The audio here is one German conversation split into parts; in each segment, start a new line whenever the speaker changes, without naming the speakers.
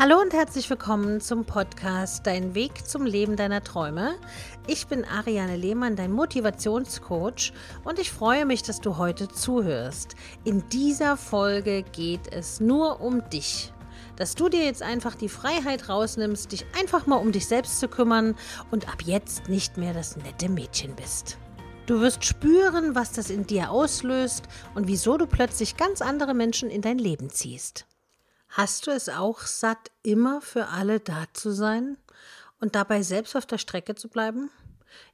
Hallo und herzlich willkommen zum Podcast Dein Weg zum Leben deiner Träume. Ich bin Ariane Lehmann, dein Motivationscoach und ich freue mich, dass du heute zuhörst. In dieser Folge geht es nur um dich. Dass du dir jetzt einfach die Freiheit rausnimmst, dich einfach mal um dich selbst zu kümmern und ab jetzt nicht mehr das nette Mädchen bist. Du wirst spüren, was das in dir auslöst und wieso du plötzlich ganz andere Menschen in dein Leben ziehst. Hast du es auch satt, immer für alle da zu sein und dabei selbst auf der Strecke zu bleiben?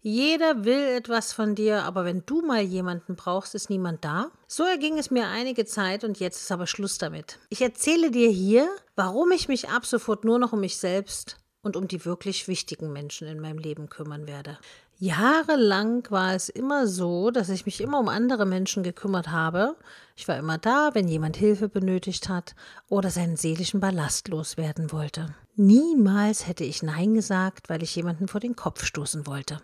Jeder will etwas von dir, aber wenn du mal jemanden brauchst, ist niemand da? So erging es mir einige Zeit und jetzt ist aber Schluss damit. Ich erzähle dir hier, warum ich mich ab sofort nur noch um mich selbst und um die wirklich wichtigen Menschen in meinem Leben kümmern werde. Jahrelang war es immer so, dass ich mich immer um andere Menschen gekümmert habe. Ich war immer da, wenn jemand Hilfe benötigt hat oder seinen seelischen Ballast loswerden wollte. Niemals hätte ich Nein gesagt, weil ich jemanden vor den Kopf stoßen wollte.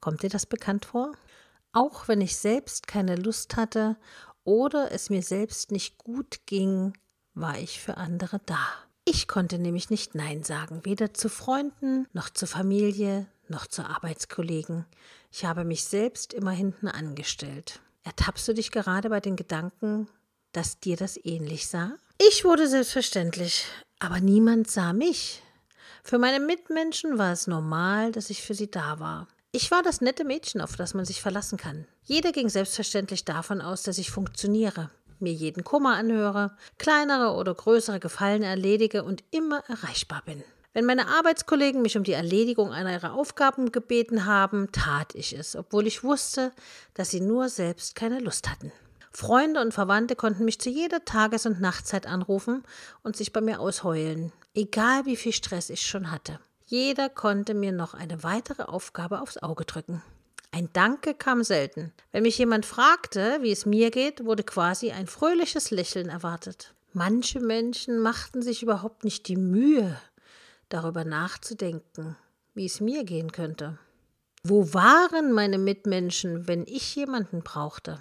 Kommt dir das bekannt vor? Auch wenn ich selbst keine Lust hatte oder es mir selbst nicht gut ging, war ich für andere da. Ich konnte nämlich nicht Nein sagen, weder zu Freunden noch zur Familie noch zu Arbeitskollegen. Ich habe mich selbst immer hinten angestellt. Ertappst du dich gerade bei den Gedanken, dass dir das ähnlich sah? Ich wurde selbstverständlich, aber niemand sah mich. Für meine Mitmenschen war es normal, dass ich für sie da war. Ich war das nette Mädchen, auf das man sich verlassen kann. Jeder ging selbstverständlich davon aus, dass ich funktioniere mir jeden Kummer anhöre, kleinere oder größere Gefallen erledige und immer erreichbar bin. Wenn meine Arbeitskollegen mich um die Erledigung einer ihrer Aufgaben gebeten haben, tat ich es, obwohl ich wusste, dass sie nur selbst keine Lust hatten. Freunde und Verwandte konnten mich zu jeder Tages- und Nachtzeit anrufen und sich bei mir ausheulen, egal wie viel Stress ich schon hatte. Jeder konnte mir noch eine weitere Aufgabe aufs Auge drücken. Ein Danke kam selten. Wenn mich jemand fragte, wie es mir geht, wurde quasi ein fröhliches Lächeln erwartet. Manche Menschen machten sich überhaupt nicht die Mühe, darüber nachzudenken, wie es mir gehen könnte. Wo waren meine Mitmenschen, wenn ich jemanden brauchte?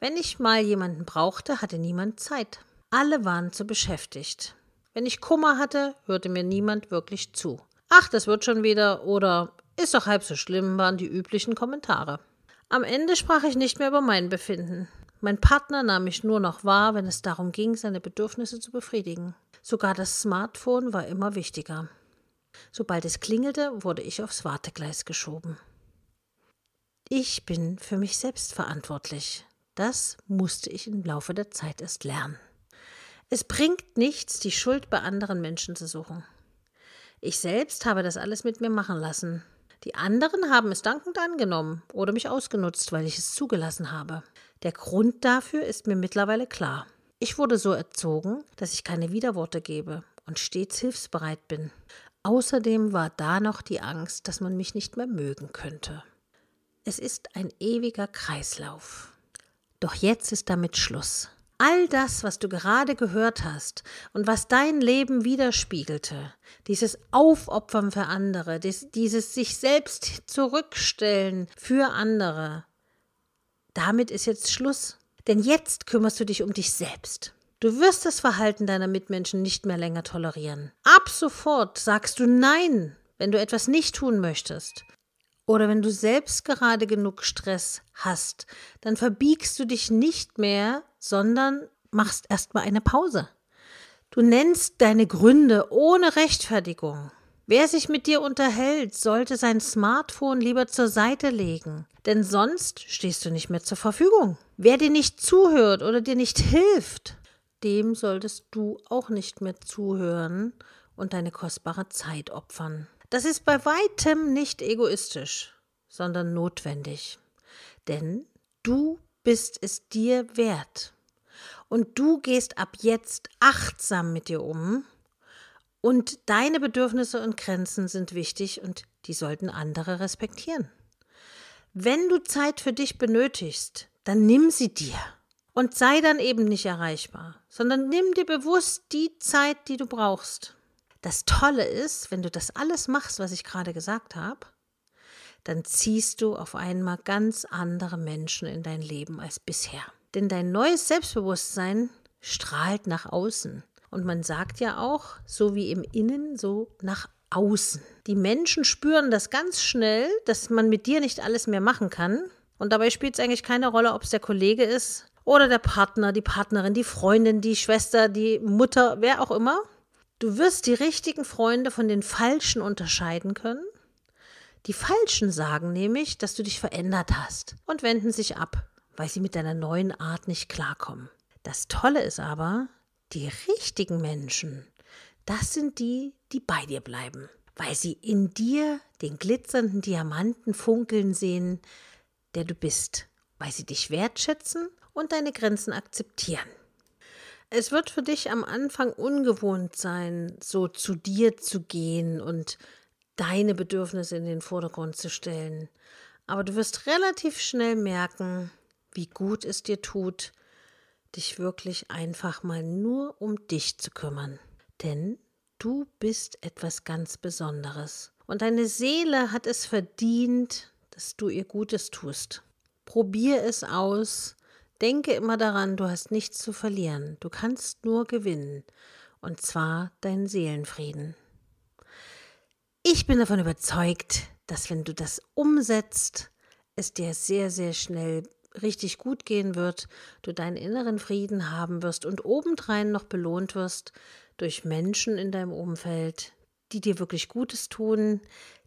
Wenn ich mal jemanden brauchte, hatte niemand Zeit. Alle waren zu beschäftigt. Wenn ich Kummer hatte, hörte mir niemand wirklich zu. Ach, das wird schon wieder oder ist doch halb so schlimm, waren die üblichen Kommentare. Am Ende sprach ich nicht mehr über mein Befinden. Mein Partner nahm mich nur noch wahr, wenn es darum ging, seine Bedürfnisse zu befriedigen. Sogar das Smartphone war immer wichtiger. Sobald es klingelte, wurde ich aufs Wartegleis geschoben. Ich bin für mich selbst verantwortlich. Das musste ich im Laufe der Zeit erst lernen. Es bringt nichts, die Schuld bei anderen Menschen zu suchen. Ich selbst habe das alles mit mir machen lassen. Die anderen haben es dankend angenommen oder mich ausgenutzt, weil ich es zugelassen habe. Der Grund dafür ist mir mittlerweile klar. Ich wurde so erzogen, dass ich keine Widerworte gebe und stets hilfsbereit bin. Außerdem war da noch die Angst, dass man mich nicht mehr mögen könnte. Es ist ein ewiger Kreislauf. Doch jetzt ist damit Schluss. All das, was du gerade gehört hast und was dein Leben widerspiegelte, dieses Aufopfern für andere, dieses sich selbst zurückstellen für andere, damit ist jetzt Schluss. Denn jetzt kümmerst du dich um dich selbst. Du wirst das Verhalten deiner Mitmenschen nicht mehr länger tolerieren. Ab sofort sagst du Nein, wenn du etwas nicht tun möchtest. Oder wenn du selbst gerade genug Stress hast, dann verbiegst du dich nicht mehr, sondern machst erstmal eine Pause. Du nennst deine Gründe ohne Rechtfertigung. Wer sich mit dir unterhält, sollte sein Smartphone lieber zur Seite legen, denn sonst stehst du nicht mehr zur Verfügung. Wer dir nicht zuhört oder dir nicht hilft, dem solltest du auch nicht mehr zuhören und deine kostbare Zeit opfern. Das ist bei weitem nicht egoistisch, sondern notwendig. Denn du bist es dir wert. Und du gehst ab jetzt achtsam mit dir um. Und deine Bedürfnisse und Grenzen sind wichtig und die sollten andere respektieren. Wenn du Zeit für dich benötigst, dann nimm sie dir und sei dann eben nicht erreichbar, sondern nimm dir bewusst die Zeit, die du brauchst. Das Tolle ist, wenn du das alles machst, was ich gerade gesagt habe, dann ziehst du auf einmal ganz andere Menschen in dein Leben als bisher. Denn dein neues Selbstbewusstsein strahlt nach außen. Und man sagt ja auch, so wie im Innen, so nach außen. Die Menschen spüren das ganz schnell, dass man mit dir nicht alles mehr machen kann. Und dabei spielt es eigentlich keine Rolle, ob es der Kollege ist oder der Partner, die Partnerin, die Freundin, die Schwester, die Mutter, wer auch immer. Du wirst die richtigen Freunde von den falschen unterscheiden können. Die Falschen sagen nämlich, dass du dich verändert hast und wenden sich ab, weil sie mit deiner neuen Art nicht klarkommen. Das Tolle ist aber, die richtigen Menschen, das sind die, die bei dir bleiben, weil sie in dir den glitzernden Diamanten funkeln sehen, der du bist, weil sie dich wertschätzen und deine Grenzen akzeptieren. Es wird für dich am Anfang ungewohnt sein, so zu dir zu gehen und deine Bedürfnisse in den Vordergrund zu stellen. Aber du wirst relativ schnell merken, wie gut es dir tut, dich wirklich einfach mal nur um dich zu kümmern. Denn du bist etwas ganz Besonderes. Und deine Seele hat es verdient, dass du ihr Gutes tust. Probier es aus. Denke immer daran, du hast nichts zu verlieren. Du kannst nur gewinnen. Und zwar deinen Seelenfrieden. Ich bin davon überzeugt, dass wenn du das umsetzt, es dir sehr, sehr schnell richtig gut gehen wird, du deinen inneren Frieden haben wirst und obendrein noch belohnt wirst durch Menschen in deinem Umfeld, die dir wirklich Gutes tun,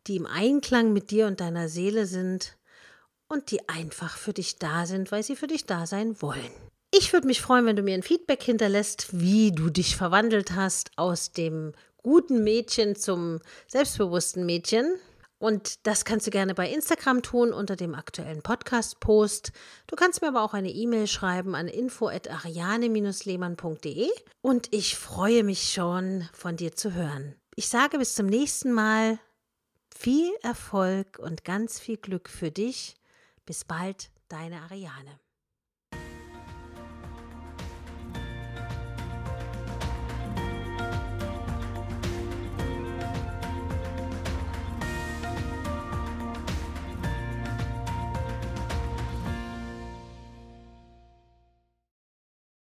die im Einklang mit dir und deiner Seele sind und die einfach für dich da sind, weil sie für dich da sein wollen. Ich würde mich freuen, wenn du mir ein Feedback hinterlässt, wie du dich verwandelt hast aus dem guten Mädchen zum selbstbewussten Mädchen. Und das kannst du gerne bei Instagram tun unter dem aktuellen Podcast-Post. Du kannst mir aber auch eine E-Mail schreiben an info.ariane-lehmann.de und ich freue mich schon, von dir zu hören. Ich sage bis zum nächsten Mal. Viel Erfolg und ganz viel Glück für dich. Bis bald, deine Ariane.